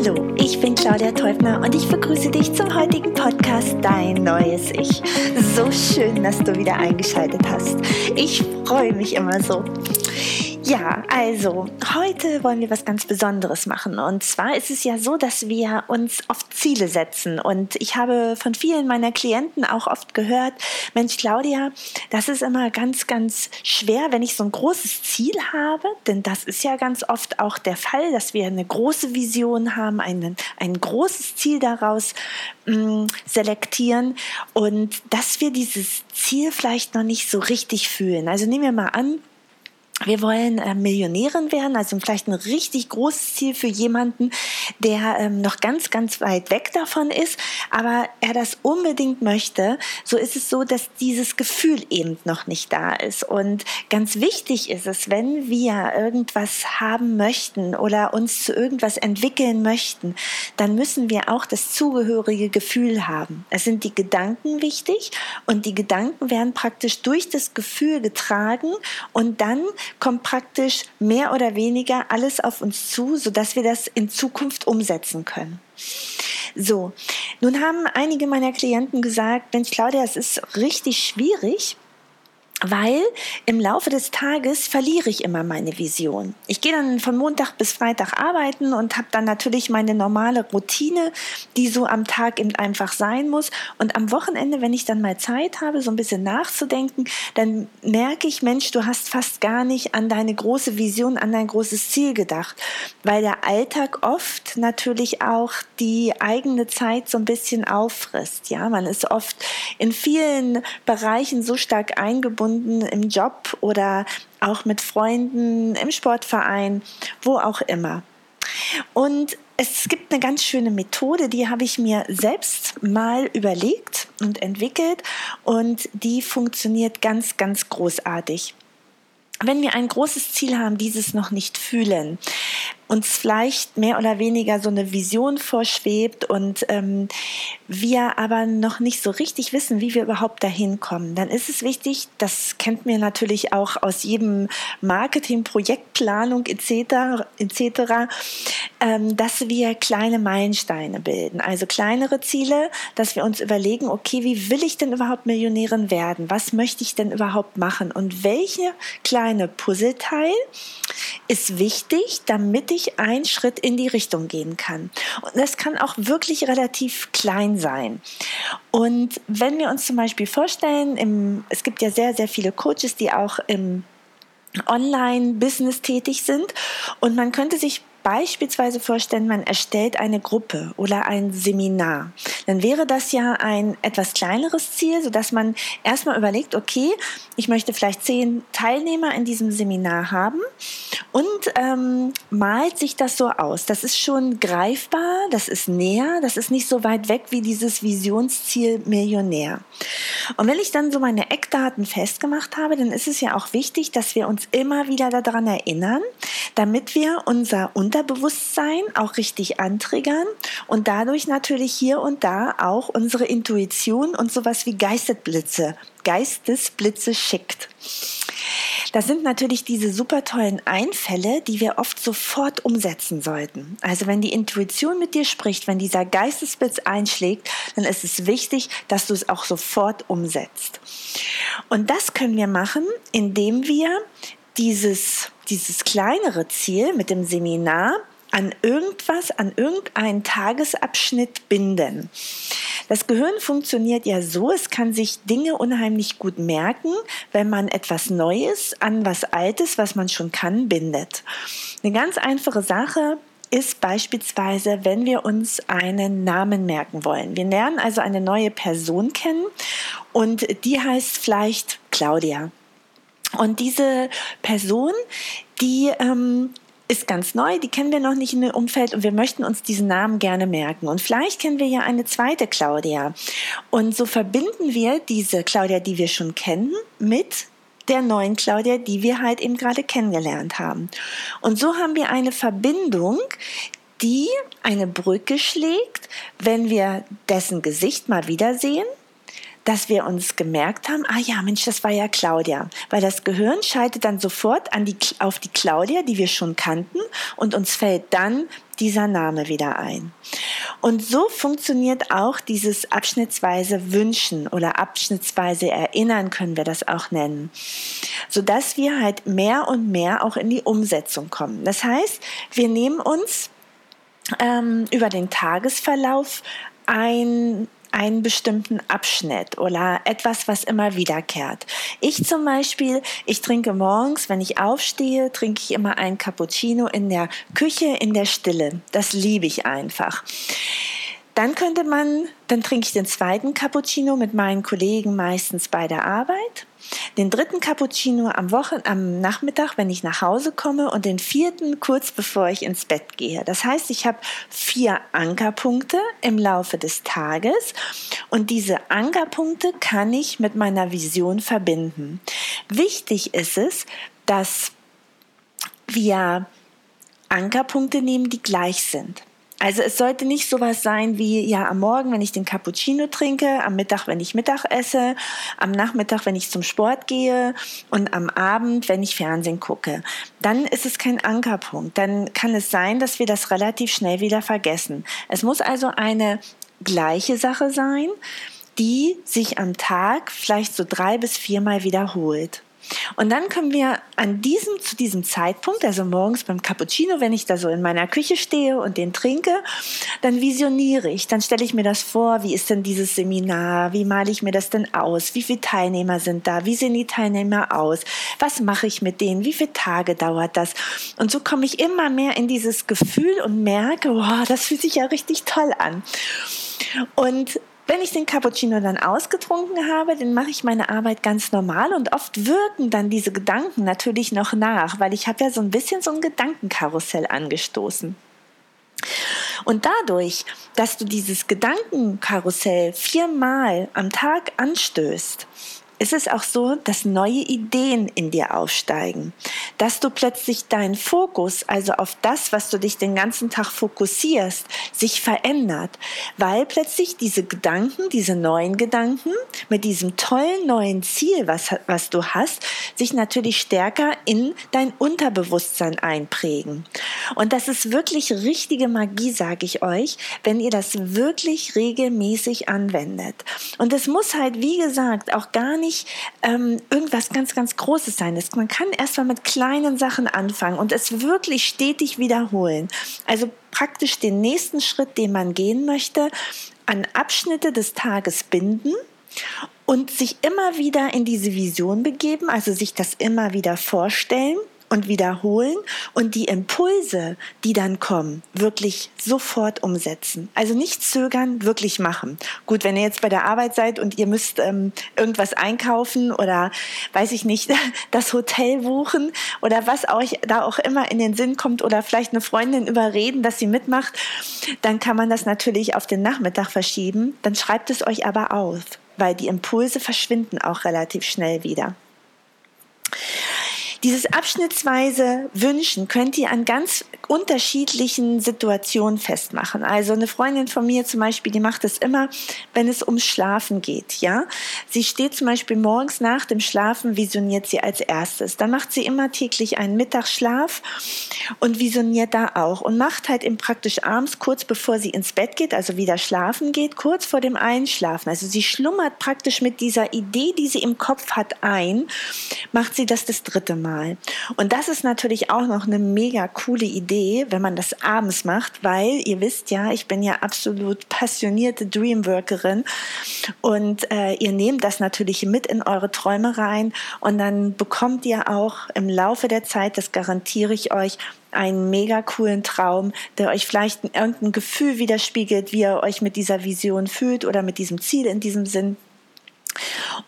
Hallo, ich bin Claudia Teubner und ich begrüße dich zum heutigen Podcast Dein neues Ich. So schön, dass du wieder eingeschaltet hast. Ich freue mich immer so. Ja, also heute wollen wir was ganz Besonderes machen. Und zwar ist es ja so, dass wir uns oft Ziele setzen. Und ich habe von vielen meiner Klienten auch oft gehört, Mensch, Claudia, das ist immer ganz, ganz schwer, wenn ich so ein großes Ziel habe. Denn das ist ja ganz oft auch der Fall, dass wir eine große Vision haben, einen, ein großes Ziel daraus mh, mm, selektieren und dass wir dieses Ziel vielleicht noch nicht so richtig fühlen. Also nehmen wir mal an, wir wollen äh, Millionärin werden, also vielleicht ein richtig großes Ziel für jemanden, der ähm, noch ganz, ganz weit weg davon ist, aber er das unbedingt möchte. So ist es so, dass dieses Gefühl eben noch nicht da ist. Und ganz wichtig ist es, wenn wir irgendwas haben möchten oder uns zu irgendwas entwickeln möchten, dann müssen wir auch das zugehörige Gefühl haben. Es sind die Gedanken wichtig und die Gedanken werden praktisch durch das Gefühl getragen und dann kommt praktisch mehr oder weniger alles auf uns zu, sodass wir das in Zukunft umsetzen können. So, nun haben einige meiner Klienten gesagt, Mensch Claudia, es ist richtig schwierig, weil im Laufe des Tages verliere ich immer meine Vision. Ich gehe dann von Montag bis Freitag arbeiten und habe dann natürlich meine normale Routine, die so am Tag eben einfach sein muss. Und am Wochenende, wenn ich dann mal Zeit habe, so ein bisschen nachzudenken, dann merke ich, Mensch, du hast fast gar nicht an deine große Vision, an dein großes Ziel gedacht, weil der Alltag oft natürlich auch die eigene Zeit so ein bisschen auffrisst. Ja, man ist oft in vielen Bereichen so stark eingebunden, Kunden im Job oder auch mit Freunden im Sportverein, wo auch immer. Und es gibt eine ganz schöne Methode, die habe ich mir selbst mal überlegt und entwickelt und die funktioniert ganz, ganz großartig. Wenn wir ein großes Ziel haben, dieses noch nicht fühlen, uns vielleicht mehr oder weniger so eine Vision vorschwebt und ähm, wir aber noch nicht so richtig wissen, wie wir überhaupt dahin kommen, dann ist es wichtig, das kennt mir natürlich auch aus jedem Marketing, Projektplanung etc., etc., ähm, dass wir kleine Meilensteine bilden, also kleinere Ziele, dass wir uns überlegen, okay, wie will ich denn überhaupt Millionärin werden? Was möchte ich denn überhaupt machen? Und welche kleine Puzzleteil ist wichtig, damit ich einen Schritt in die Richtung gehen kann. Und das kann auch wirklich relativ klein sein. Und wenn wir uns zum Beispiel vorstellen, im, es gibt ja sehr, sehr viele Coaches, die auch im Online-Business tätig sind. Und man könnte sich beispielsweise vorstellen, man erstellt eine Gruppe oder ein Seminar, dann wäre das ja ein etwas kleineres Ziel, sodass man erstmal überlegt, okay, ich möchte vielleicht zehn Teilnehmer in diesem Seminar haben und ähm, malt sich das so aus. Das ist schon greifbar, das ist näher, das ist nicht so weit weg wie dieses Visionsziel Millionär. Und wenn ich dann so meine Eckdaten festgemacht habe, dann ist es ja auch wichtig, dass wir uns immer wieder daran erinnern, damit wir unser Unterbewusstsein auch richtig antriggern und dadurch natürlich hier und da auch unsere Intuition und sowas wie Geistesblitze, Geistesblitze schickt. Das sind natürlich diese super tollen Einfälle, die wir oft sofort umsetzen sollten. Also wenn die Intuition mit dir spricht, wenn dieser Geistesblitz einschlägt, dann ist es wichtig, dass du es auch sofort umsetzt. Und das können wir machen, indem wir dieses, dieses kleinere Ziel mit dem Seminar an irgendwas, an irgendeinen Tagesabschnitt binden. Das Gehirn funktioniert ja so, es kann sich Dinge unheimlich gut merken, wenn man etwas Neues an was Altes, was man schon kann, bindet. Eine ganz einfache Sache ist beispielsweise, wenn wir uns einen Namen merken wollen. Wir lernen also eine neue Person kennen und die heißt vielleicht Claudia. Und diese Person, die ähm, ist ganz neu, die kennen wir noch nicht in dem Umfeld und wir möchten uns diesen Namen gerne merken. Und vielleicht kennen wir ja eine zweite Claudia. Und so verbinden wir diese Claudia, die wir schon kennen, mit der neuen Claudia, die wir halt eben gerade kennengelernt haben. Und so haben wir eine Verbindung, die eine Brücke schlägt, wenn wir dessen Gesicht mal wiedersehen dass wir uns gemerkt haben, ah ja, Mensch, das war ja Claudia. Weil das Gehirn schaltet dann sofort an die, auf die Claudia, die wir schon kannten, und uns fällt dann dieser Name wieder ein. Und so funktioniert auch dieses abschnittsweise Wünschen oder abschnittsweise Erinnern, können wir das auch nennen, sodass wir halt mehr und mehr auch in die Umsetzung kommen. Das heißt, wir nehmen uns ähm, über den Tagesverlauf ein einen bestimmten Abschnitt oder etwas, was immer wiederkehrt. Ich zum Beispiel, ich trinke morgens, wenn ich aufstehe, trinke ich immer ein Cappuccino in der Küche in der Stille. Das liebe ich einfach. Dann könnte man, dann trinke ich den zweiten Cappuccino mit meinen Kollegen meistens bei der Arbeit den dritten Cappuccino am, Wochen, am Nachmittag, wenn ich nach Hause komme und den vierten kurz bevor ich ins Bett gehe. Das heißt, ich habe vier Ankerpunkte im Laufe des Tages und diese Ankerpunkte kann ich mit meiner Vision verbinden. Wichtig ist es, dass wir Ankerpunkte nehmen, die gleich sind. Also es sollte nicht sowas sein wie, ja, am Morgen, wenn ich den Cappuccino trinke, am Mittag, wenn ich Mittag esse, am Nachmittag, wenn ich zum Sport gehe und am Abend, wenn ich Fernsehen gucke. Dann ist es kein Ankerpunkt. Dann kann es sein, dass wir das relativ schnell wieder vergessen. Es muss also eine gleiche Sache sein, die sich am Tag vielleicht so drei bis viermal wiederholt. Und dann können wir an diesem, zu diesem Zeitpunkt, also morgens beim Cappuccino, wenn ich da so in meiner Küche stehe und den trinke, dann visioniere ich, dann stelle ich mir das vor, wie ist denn dieses Seminar, wie male ich mir das denn aus, wie viele Teilnehmer sind da, wie sehen die Teilnehmer aus, was mache ich mit denen, wie viele Tage dauert das. Und so komme ich immer mehr in dieses Gefühl und merke, wow, das fühlt sich ja richtig toll an. Und wenn ich den Cappuccino dann ausgetrunken habe, dann mache ich meine Arbeit ganz normal und oft wirken dann diese Gedanken natürlich noch nach, weil ich habe ja so ein bisschen so ein Gedankenkarussell angestoßen. Und dadurch, dass du dieses Gedankenkarussell viermal am Tag anstößt, ist es auch so, dass neue Ideen in dir aufsteigen, dass du plötzlich deinen Fokus, also auf das, was du dich den ganzen Tag fokussierst, sich verändert, weil plötzlich diese Gedanken, diese neuen Gedanken mit diesem tollen neuen Ziel, was, was du hast, sich natürlich stärker in dein Unterbewusstsein einprägen. Und das ist wirklich richtige Magie, sage ich euch, wenn ihr das wirklich regelmäßig anwendet. Und es muss halt, wie gesagt, auch gar nicht nicht ähm, irgendwas ganz, ganz Großes sein. Das, man kann erstmal mit kleinen Sachen anfangen und es wirklich stetig wiederholen. Also praktisch den nächsten Schritt, den man gehen möchte, an Abschnitte des Tages binden und sich immer wieder in diese Vision begeben, also sich das immer wieder vorstellen und wiederholen und die Impulse, die dann kommen, wirklich sofort umsetzen. Also nicht zögern, wirklich machen. Gut, wenn ihr jetzt bei der Arbeit seid und ihr müsst ähm, irgendwas einkaufen oder weiß ich nicht, das Hotel buchen oder was euch da auch immer in den Sinn kommt oder vielleicht eine Freundin überreden, dass sie mitmacht, dann kann man das natürlich auf den Nachmittag verschieben. Dann schreibt es euch aber auf, weil die Impulse verschwinden auch relativ schnell wieder. Dieses abschnittsweise Wünschen könnt ihr an ganz unterschiedlichen Situationen festmachen. Also eine Freundin von mir zum Beispiel, die macht es immer, wenn es ums Schlafen geht. Ja, sie steht zum Beispiel morgens nach dem Schlafen, visioniert sie als erstes. Dann macht sie immer täglich einen Mittagsschlaf und visioniert da auch und macht halt im praktisch abends kurz bevor sie ins Bett geht, also wieder schlafen geht, kurz vor dem Einschlafen. Also sie schlummert praktisch mit dieser Idee, die sie im Kopf hat, ein, macht sie das das dritte mal. Und das ist natürlich auch noch eine mega coole Idee, wenn man das abends macht, weil ihr wisst ja, ich bin ja absolut passionierte Dreamworkerin und äh, ihr nehmt das natürlich mit in eure Träume rein und dann bekommt ihr auch im Laufe der Zeit, das garantiere ich euch, einen mega coolen Traum, der euch vielleicht irgendein Gefühl widerspiegelt, wie ihr euch mit dieser Vision fühlt oder mit diesem Ziel in diesem Sinn.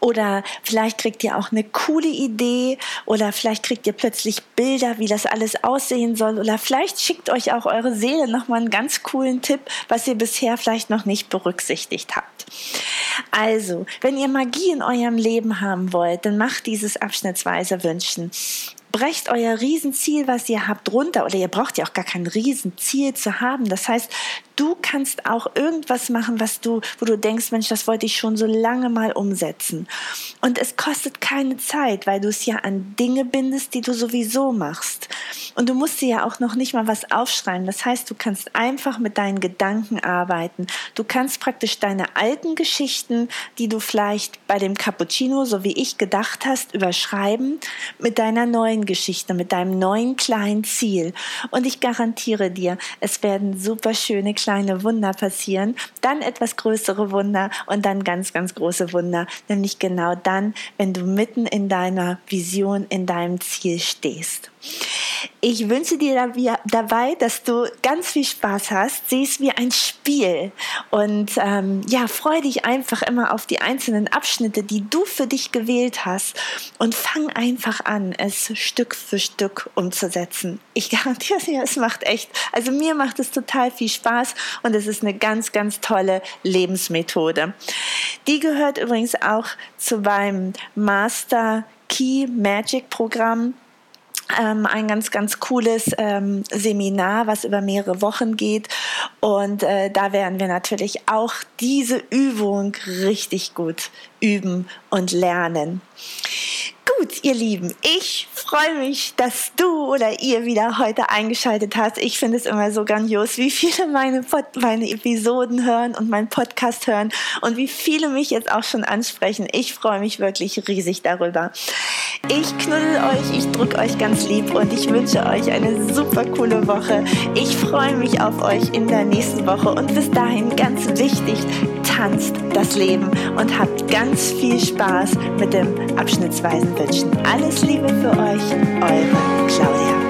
Oder vielleicht kriegt ihr auch eine coole Idee oder vielleicht kriegt ihr plötzlich Bilder, wie das alles aussehen soll. Oder vielleicht schickt euch auch eure Seele nochmal einen ganz coolen Tipp, was ihr bisher vielleicht noch nicht berücksichtigt habt. Also, wenn ihr Magie in eurem Leben haben wollt, dann macht dieses abschnittsweise Wünschen brecht euer Riesenziel, was ihr habt, runter. Oder ihr braucht ja auch gar kein Riesenziel zu haben. Das heißt, du kannst auch irgendwas machen, was du, wo du denkst, Mensch, das wollte ich schon so lange mal umsetzen. Und es kostet keine Zeit, weil du es ja an Dinge bindest, die du sowieso machst. Und du musst dir ja auch noch nicht mal was aufschreiben. Das heißt, du kannst einfach mit deinen Gedanken arbeiten. Du kannst praktisch deine alten Geschichten, die du vielleicht bei dem Cappuccino, so wie ich gedacht hast, überschreiben mit deiner neuen Geschichte, mit deinem neuen kleinen Ziel. Und ich garantiere dir, es werden super schöne kleine Wunder passieren, dann etwas größere Wunder und dann ganz, ganz große Wunder. Nämlich genau dann, wenn du mitten in deiner Vision, in deinem Ziel stehst. Ich wünsche dir dabei, dass du ganz viel Spaß hast. Sieh es wie ein Spiel und ähm, ja, freu dich einfach immer auf die einzelnen Abschnitte, die du für dich gewählt hast und fang einfach an, es Stück für Stück umzusetzen. Ich garantiere dir, es macht echt, also mir macht es total viel Spaß und es ist eine ganz, ganz tolle Lebensmethode. Die gehört übrigens auch zu meinem Master Key Magic Programm ähm, ein ganz, ganz cooles ähm, Seminar, was über mehrere Wochen geht. Und äh, da werden wir natürlich auch diese Übung richtig gut üben und lernen. Gut, ihr Lieben, ich freue mich, dass du oder ihr wieder heute eingeschaltet hast. Ich finde es immer so grandios, wie viele meine, Pod meine Episoden hören und meinen Podcast hören und wie viele mich jetzt auch schon ansprechen. Ich freue mich wirklich riesig darüber. Ich knuddel euch, ich drücke euch ganz lieb und ich wünsche euch eine super coole Woche. Ich freue mich auf euch in der nächsten Woche und bis dahin ganz wichtig, tanzt das Leben und habt ganz viel Spaß mit dem abschnittsweisen Wünschen. Alles Liebe für euch, eure Claudia.